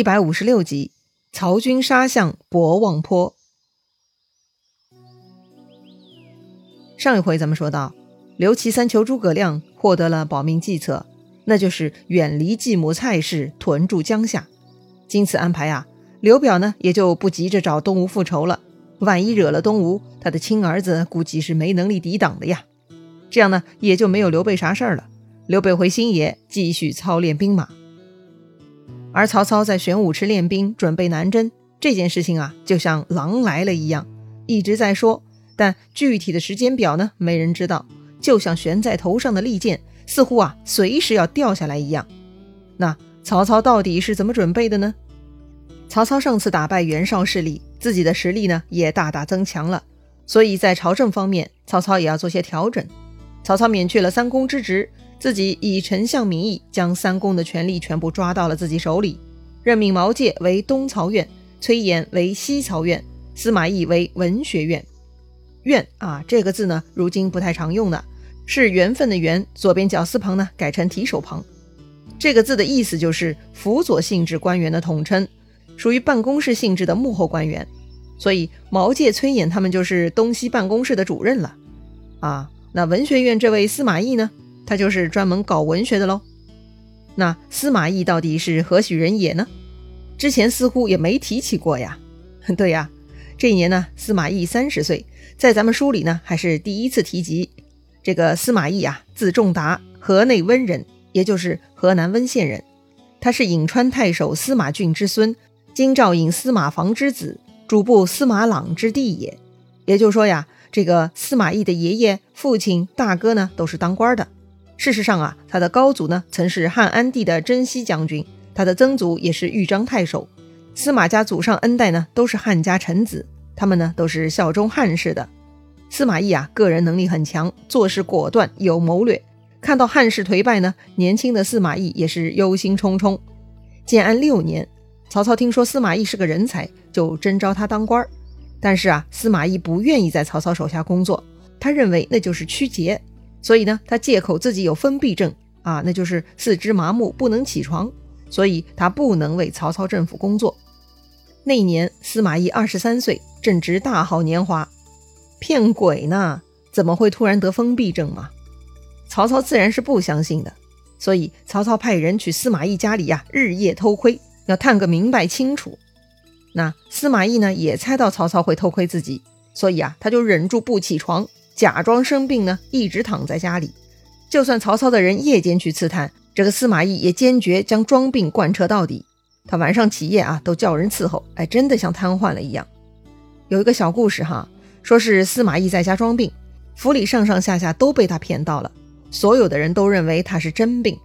一百五十六集，曹军杀向博望坡。上一回咱们说到，刘琦三求诸葛亮，获得了保命计策，那就是远离计谋蔡氏，屯驻江夏。经此安排啊，刘表呢也就不急着找东吴复仇了。万一惹了东吴，他的亲儿子估计是没能力抵挡的呀。这样呢，也就没有刘备啥事儿了。刘备回新野，继续操练兵马。而曹操在玄武池练兵，准备南征这件事情啊，就像狼来了一样，一直在说，但具体的时间表呢，没人知道。就像悬在头上的利剑，似乎啊，随时要掉下来一样。那曹操到底是怎么准备的呢？曹操上次打败袁绍势力，自己的实力呢也大大增强了，所以在朝政方面，曹操也要做些调整。曹操免去了三公之职。自己以丞相名义将三公的权力全部抓到了自己手里，任命毛玠为东曹院，崔琰为西曹院，司马懿为文学院。院啊，这个字呢，如今不太常用的，是缘分的缘，左边绞丝旁呢改成提手旁。这个字的意思就是辅佐性质官员的统称，属于办公室性质的幕后官员。所以毛玠、崔琰他们就是东西办公室的主任了。啊，那文学院这位司马懿呢？他就是专门搞文学的喽。那司马懿到底是何许人也呢？之前似乎也没提起过呀。对呀，这一年呢，司马懿三十岁，在咱们书里呢还是第一次提及。这个司马懿啊，字仲达，河内温人，也就是河南温县人。他是颍川太守司马俊之孙，京兆尹司马防之子，主簿司马朗之弟也。也就是说呀，这个司马懿的爷爷、父亲、大哥呢，都是当官的。事实上啊，他的高祖呢曾是汉安帝的征西将军，他的曾祖也是豫章太守。司马家祖上 N 代呢都是汉家臣子，他们呢都是效忠汉室的。司马懿啊，个人能力很强，做事果断有谋略。看到汉室颓败呢，年轻的司马懿也是忧心忡忡。建安六年，曹操听说司马懿是个人才，就征召他当官。但是啊，司马懿不愿意在曹操手下工作，他认为那就是曲节。所以呢，他借口自己有封闭症啊，那就是四肢麻木，不能起床，所以他不能为曹操政府工作。那年司马懿二十三岁，正值大好年华，骗鬼呢？怎么会突然得封闭症嘛？曹操自然是不相信的，所以曹操派人去司马懿家里呀，日夜偷窥，要探个明白清楚。那司马懿呢，也猜到曹操会偷窥自己，所以啊，他就忍住不起床。假装生病呢，一直躺在家里。就算曹操的人夜间去刺探，这个司马懿也坚决将装病贯彻到底。他晚上起夜啊，都叫人伺候，哎，真的像瘫痪了一样。有一个小故事哈，说是司马懿在家装病，府里上上下下都被他骗到了，所有的人都认为他是真病。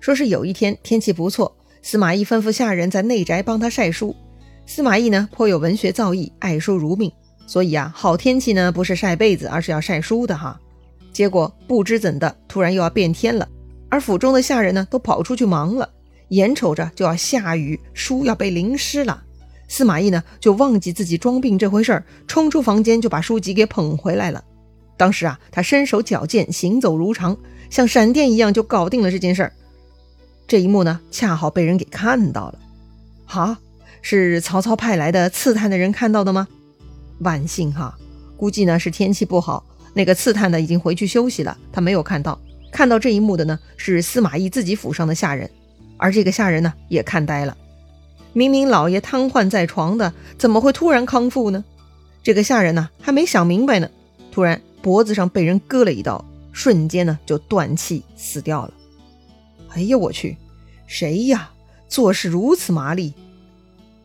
说是有一天天气不错，司马懿吩咐下人在内宅帮他晒书。司马懿呢，颇有文学造诣，爱书如命。所以啊，好天气呢不是晒被子，而是要晒书的哈。结果不知怎的，突然又要变天了，而府中的下人呢都跑出去忙了，眼瞅着就要下雨，书要被淋湿了。司马懿呢就忘记自己装病这回事儿，冲出房间就把书籍给捧回来了。当时啊，他身手矫健，行走如常，像闪电一样就搞定了这件事儿。这一幕呢，恰好被人给看到了。好，是曹操派来的刺探的人看到的吗？万幸哈，估计呢是天气不好，那个刺探的已经回去休息了，他没有看到。看到这一幕的呢是司马懿自己府上的下人，而这个下人呢也看呆了。明明老爷瘫痪在床的，怎么会突然康复呢？这个下人呢还没想明白呢，突然脖子上被人割了一刀，瞬间呢就断气死掉了。哎呀我去，谁呀？做事如此麻利？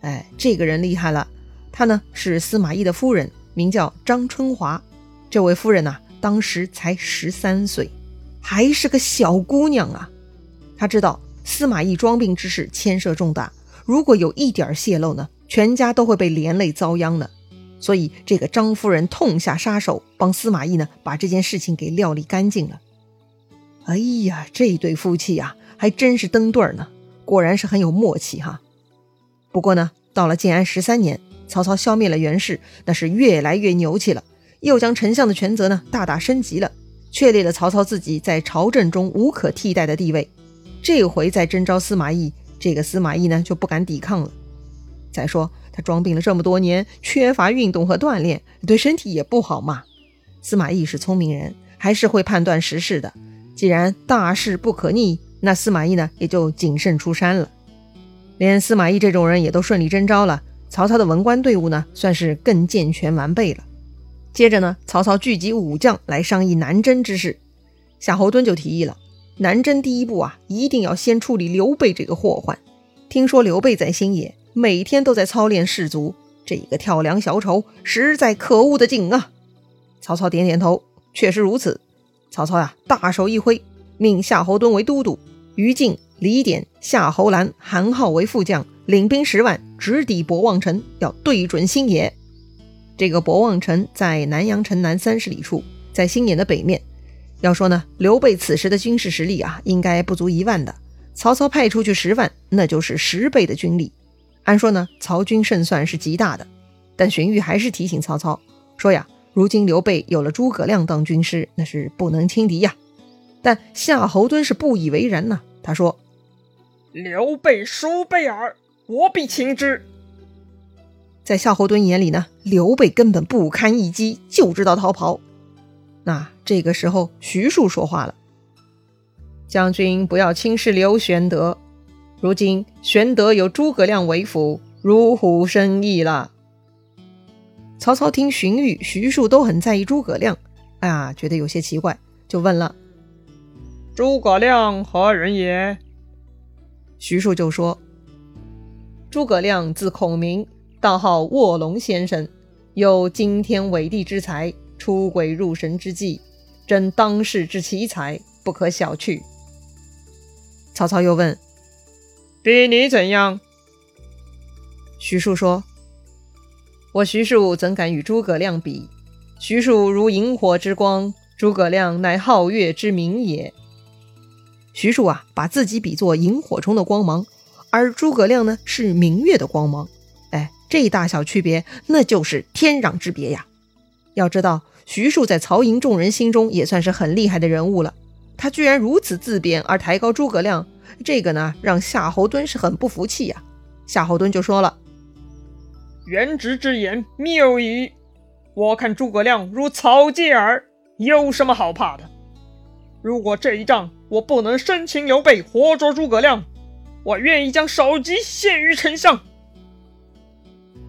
哎，这个人厉害了。她呢是司马懿的夫人，名叫张春华。这位夫人呐，当时才十三岁，还是个小姑娘啊。她知道司马懿装病之事牵涉重大，如果有一点泄露呢，全家都会被连累遭殃的。所以这个张夫人痛下杀手，帮司马懿呢把这件事情给料理干净了。哎呀，这对夫妻呀，还真是登对儿呢，果然是很有默契哈。不过呢，到了建安十三年。曹操消灭了袁氏，那是越来越牛气了，又将丞相的权责呢大大升级了，确立了曹操自己在朝政中无可替代的地位。这回再征召司马懿，这个司马懿呢就不敢抵抗了。再说他装病了这么多年，缺乏运动和锻炼，对身体也不好嘛。司马懿是聪明人，还是会判断时事的。既然大势不可逆，那司马懿呢也就谨慎出山了。连司马懿这种人也都顺利征召了，曹操的文官队伍呢算是更健全完备了。接着呢，曹操聚集武将来商议南征之事。夏侯惇就提议了，南征第一步啊，一定要先处理刘备这个祸患。听说刘备在新野每天都在操练士卒，这个跳梁小丑实在可恶的紧啊！曹操点点头，确实如此。曹操呀，大手一挥，命夏侯惇为都督，于禁、李典、夏侯兰、韩浩为副将，领兵十万，直抵博望城，要对准新野。这个博望城在南阳城南三十里处，在新野的北面。要说呢，刘备此时的军事实力啊，应该不足一万的。曹操派出去十万，那就是十倍的军力。按说呢，曹军胜算是极大的。但荀彧还是提醒曹操说呀。如今刘备有了诸葛亮当军师，那是不能轻敌呀。但夏侯惇是不以为然呐。他说：“刘备叔备耳，我必擒之。”在夏侯惇眼里呢，刘备根本不堪一击，就知道逃跑。那这个时候，徐庶说话了：“将军不要轻视刘玄德，如今玄德有诸葛亮为辅，如虎生翼了。”曹操听荀彧、徐庶都很在意诸葛亮，哎呀，觉得有些奇怪，就问了：“诸葛亮何人也？”徐庶就说：“诸葛亮字孔明，道号卧龙先生，有惊天伟地之才，出鬼入神之计，真当世之奇才，不可小觑。”曹操又问：“比你怎样？”徐庶说。我徐庶怎敢与诸葛亮比？徐庶如萤火之光，诸葛亮乃皓月之明也。徐庶啊，把自己比作萤火虫的光芒，而诸葛亮呢是明月的光芒。哎，这大小区别，那就是天壤之别呀！要知道，徐庶在曹营众人心中也算是很厉害的人物了，他居然如此自贬而抬高诸葛亮，这个呢让夏侯惇是很不服气呀。夏侯惇就说了。元直之言谬矣！我看诸葛亮如草芥耳，有什么好怕的？如果这一仗我不能生擒刘备，活捉诸葛亮，我愿意将首级献于丞相。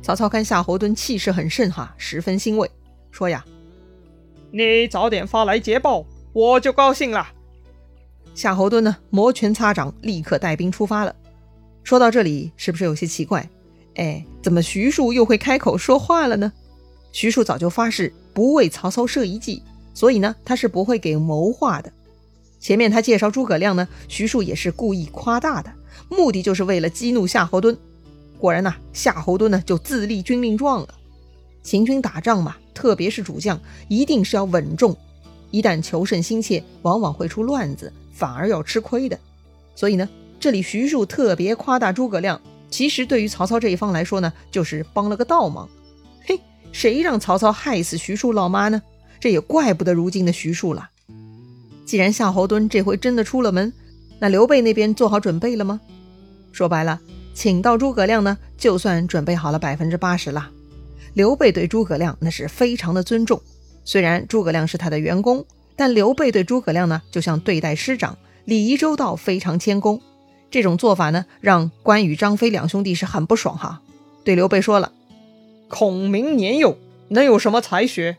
曹操看夏侯惇气势很盛，哈，十分欣慰，说呀：“你早点发来捷报，我就高兴了。”夏侯惇呢，摩拳擦掌，立刻带兵出发了。说到这里，是不是有些奇怪？哎，怎么徐庶又会开口说话了呢？徐庶早就发誓不为曹操设一计，所以呢，他是不会给谋划的。前面他介绍诸葛亮呢，徐庶也是故意夸大的，目的就是为了激怒夏侯惇。果然呐，夏侯惇呢就自立军令状了。行军打仗嘛，特别是主将，一定是要稳重，一旦求胜心切，往往会出乱子，反而要吃亏的。所以呢，这里徐庶特别夸大诸葛亮。其实对于曹操这一方来说呢，就是帮了个倒忙。嘿，谁让曹操害死徐庶老妈呢？这也怪不得如今的徐庶了。既然夏侯惇这回真的出了门，那刘备那边做好准备了吗？说白了，请到诸葛亮呢，就算准备好了百分之八十了。刘备对诸葛亮那是非常的尊重，虽然诸葛亮是他的员工，但刘备对诸葛亮呢，就像对待师长，礼仪周到，非常谦恭。这种做法呢，让关羽、张飞两兄弟是很不爽哈。对刘备说了：“孔明年幼，能有什么才学？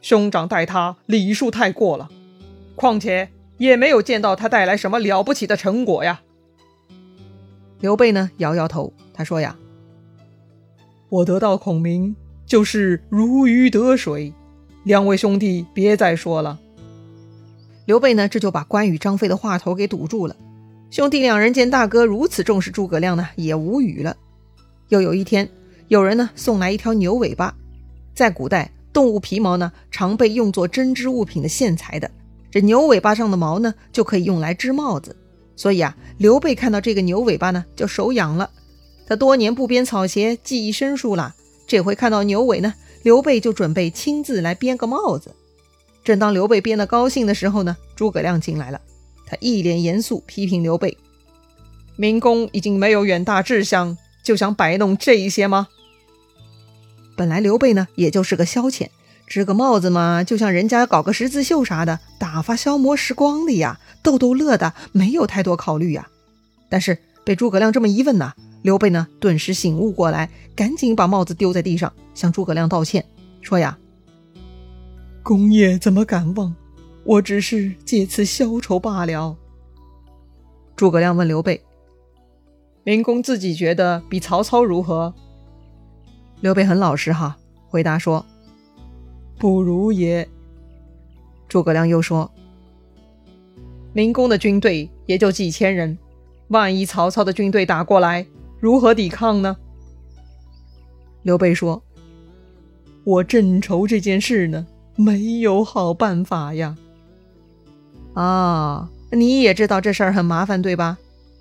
兄长待他礼数太过了。况且也没有见到他带来什么了不起的成果呀。”刘备呢，摇摇头，他说：“呀，我得到孔明就是如鱼得水。两位兄弟别再说了。”刘备呢，这就把关羽、张飞的话头给堵住了。兄弟两人见大哥如此重视诸葛亮呢，也无语了。又有一天，有人呢送来一条牛尾巴。在古代，动物皮毛呢常被用作针织物品的线材的，这牛尾巴上的毛呢就可以用来织帽子。所以啊，刘备看到这个牛尾巴呢，就手痒了。他多年不编草鞋，技艺生疏了，这回看到牛尾呢，刘备就准备亲自来编个帽子。正当刘备编得高兴的时候呢，诸葛亮进来了。他一脸严肃批评刘备：“明公已经没有远大志向，就想摆弄这一些吗？本来刘备呢，也就是个消遣，织个帽子嘛，就像人家搞个十字绣啥的，打发消磨时光的呀，逗逗乐的，没有太多考虑呀。但是被诸葛亮这么一问呢，刘备呢顿时醒悟过来，赶紧把帽子丢在地上，向诸葛亮道歉，说呀：“公爷怎么敢忘？我只是借此消愁罢了。”诸葛亮问刘备：“明公自己觉得比曹操如何？”刘备很老实哈，回答说：“不如也。”诸葛亮又说：“明公的军队也就几千人，万一曹操的军队打过来，如何抵抗呢？”刘备说：“我正愁这件事呢，没有好办法呀。”啊，你也知道这事儿很麻烦，对吧？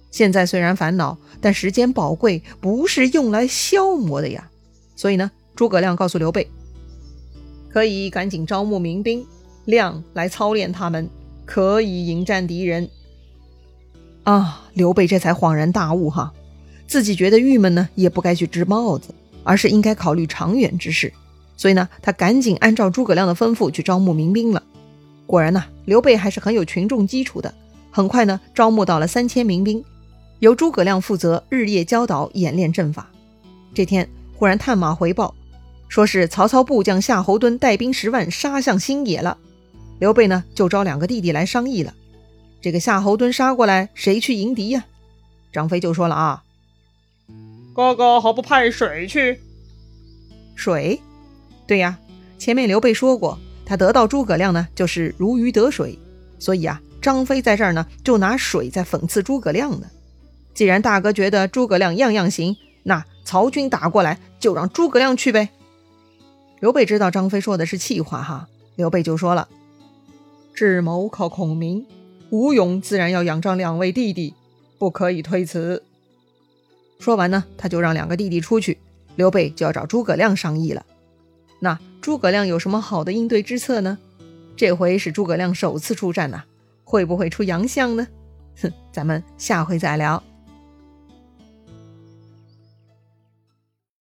现在虽然烦恼，但时间宝贵，不是用来消磨的呀。所以呢，诸葛亮告诉刘备，可以赶紧招募民兵，亮来操练他们，可以迎战敌人。啊，刘备这才恍然大悟哈，自己觉得郁闷呢，也不该去织帽子，而是应该考虑长远之事。所以呢，他赶紧按照诸葛亮的吩咐去招募民兵了。果然呢，刘备还是很有群众基础的，很快呢，招募到了三千民兵，由诸葛亮负责日夜教导演练阵法。这天。忽然探马回报，说是曹操部将夏侯惇带兵十万杀向新野了。刘备呢，就招两个弟弟来商议了。这个夏侯惇杀过来，谁去迎敌呀？张飞就说了啊：“哥哥何不派水去？”水？对呀，前面刘备说过，他得到诸葛亮呢，就是如鱼得水。所以啊，张飞在这儿呢，就拿水在讽刺诸葛亮呢。既然大哥觉得诸葛亮样样行，那……曹军打过来，就让诸葛亮去呗。刘备知道张飞说的是气话哈，刘备就说了：“智谋靠孔明，吴勇自然要仰仗两位弟弟，不可以推辞。”说完呢，他就让两个弟弟出去，刘备就要找诸葛亮商议了。那诸葛亮有什么好的应对之策呢？这回是诸葛亮首次出战呐，会不会出洋相呢？哼，咱们下回再聊。